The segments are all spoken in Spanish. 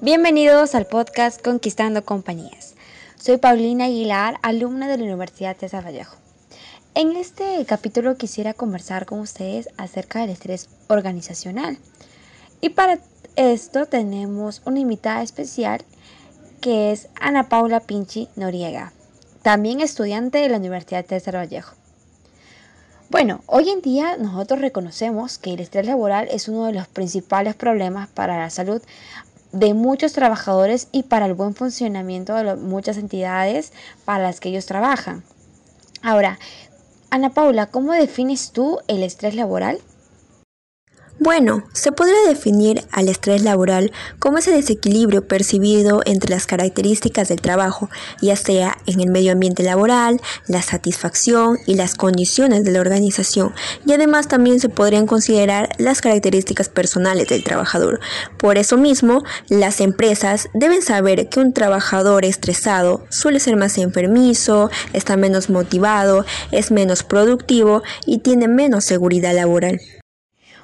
Bienvenidos al podcast Conquistando Compañías. Soy Paulina Aguilar, alumna de la Universidad de Vallejo. En este capítulo quisiera conversar con ustedes acerca del estrés organizacional. Y para esto tenemos una invitada especial que es Ana Paula Pinchi Noriega, también estudiante de la Universidad de Vallejo. Bueno, hoy en día nosotros reconocemos que el estrés laboral es uno de los principales problemas para la salud de muchos trabajadores y para el buen funcionamiento de muchas entidades para las que ellos trabajan. Ahora, Ana Paula, ¿cómo defines tú el estrés laboral? Bueno, se podría definir al estrés laboral como ese desequilibrio percibido entre las características del trabajo, ya sea en el medio ambiente laboral, la satisfacción y las condiciones de la organización, y además también se podrían considerar las características personales del trabajador. Por eso mismo, las empresas deben saber que un trabajador estresado suele ser más enfermizo, está menos motivado, es menos productivo y tiene menos seguridad laboral.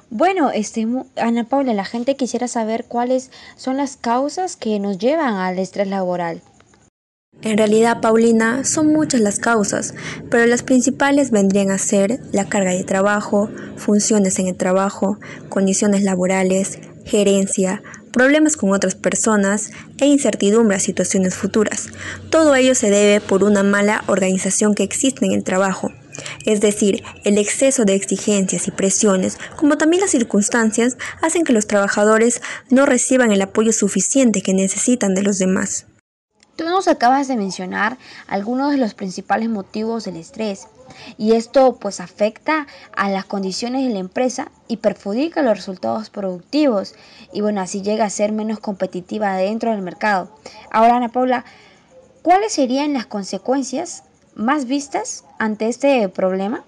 Bueno, este, Ana Paula, la gente quisiera saber cuáles son las causas que nos llevan al estrés laboral. En realidad, Paulina, son muchas las causas, pero las principales vendrían a ser la carga de trabajo, funciones en el trabajo, condiciones laborales, gerencia, problemas con otras personas e incertidumbre a situaciones futuras. Todo ello se debe por una mala organización que existe en el trabajo es decir, el exceso de exigencias y presiones, como también las circunstancias, hacen que los trabajadores no reciban el apoyo suficiente que necesitan de los demás. Tú nos acabas de mencionar algunos de los principales motivos del estrés y esto pues afecta a las condiciones de la empresa y perjudica los resultados productivos y bueno, así llega a ser menos competitiva dentro del mercado. Ahora Ana Paula, ¿cuáles serían las consecuencias más vistas ante este problema?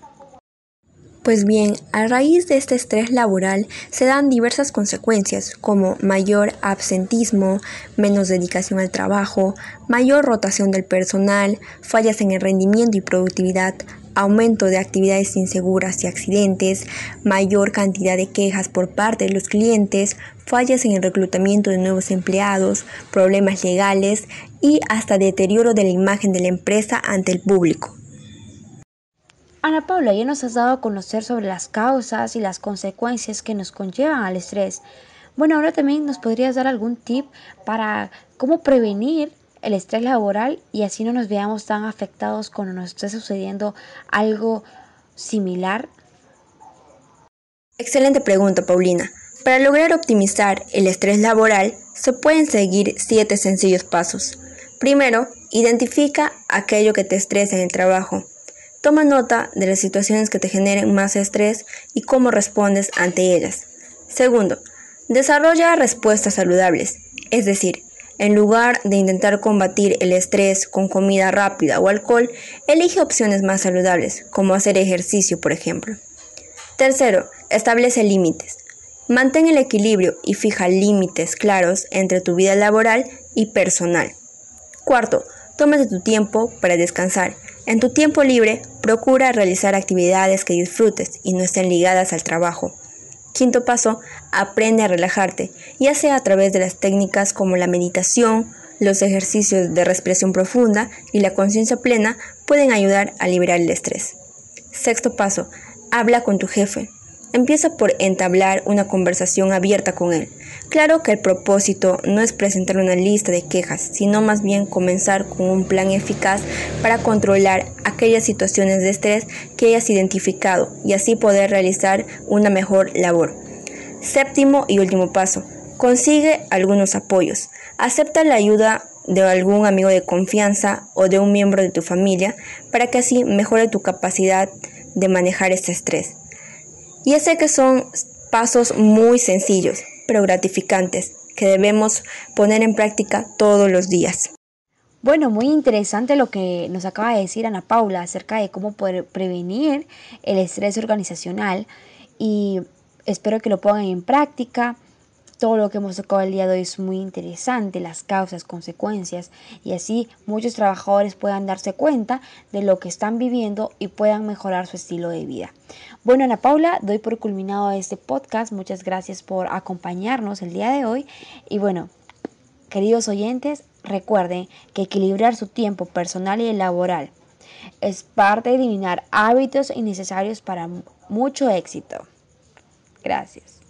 Pues bien, a raíz de este estrés laboral se dan diversas consecuencias como mayor absentismo, menos dedicación al trabajo, mayor rotación del personal, fallas en el rendimiento y productividad, aumento de actividades inseguras y accidentes, mayor cantidad de quejas por parte de los clientes, fallas en el reclutamiento de nuevos empleados, problemas legales y hasta deterioro de la imagen de la empresa ante el público. Ana Paula, ya nos has dado a conocer sobre las causas y las consecuencias que nos conllevan al estrés. Bueno, ahora también nos podrías dar algún tip para cómo prevenir el estrés laboral y así no nos veamos tan afectados cuando nos esté sucediendo algo similar? Excelente pregunta, Paulina. Para lograr optimizar el estrés laboral, se pueden seguir siete sencillos pasos. Primero, identifica aquello que te estresa en el trabajo. Toma nota de las situaciones que te generen más estrés y cómo respondes ante ellas. Segundo, desarrolla respuestas saludables, es decir, en lugar de intentar combatir el estrés con comida rápida o alcohol, elige opciones más saludables, como hacer ejercicio, por ejemplo. Tercero, establece límites. Mantén el equilibrio y fija límites claros entre tu vida laboral y personal. Cuarto, tómate tu tiempo para descansar. En tu tiempo libre, procura realizar actividades que disfrutes y no estén ligadas al trabajo. Quinto paso, aprende a relajarte, ya sea a través de las técnicas como la meditación, los ejercicios de respiración profunda y la conciencia plena pueden ayudar a liberar el estrés. Sexto paso, habla con tu jefe. Empieza por entablar una conversación abierta con él. Claro que el propósito no es presentar una lista de quejas, sino más bien comenzar con un plan eficaz para controlar aquellas situaciones de estrés que hayas identificado y así poder realizar una mejor labor. Séptimo y último paso, consigue algunos apoyos. Acepta la ayuda de algún amigo de confianza o de un miembro de tu familia para que así mejore tu capacidad de manejar este estrés. Y sé que son pasos muy sencillos, pero gratificantes, que debemos poner en práctica todos los días. Bueno, muy interesante lo que nos acaba de decir Ana Paula acerca de cómo poder prevenir el estrés organizacional y espero que lo pongan en práctica. Todo lo que hemos tocado el día de hoy es muy interesante, las causas, consecuencias, y así muchos trabajadores puedan darse cuenta de lo que están viviendo y puedan mejorar su estilo de vida. Bueno, Ana Paula, doy por culminado este podcast. Muchas gracias por acompañarnos el día de hoy. Y bueno, Queridos oyentes, recuerden que equilibrar su tiempo personal y laboral es parte de eliminar hábitos innecesarios para mucho éxito. Gracias.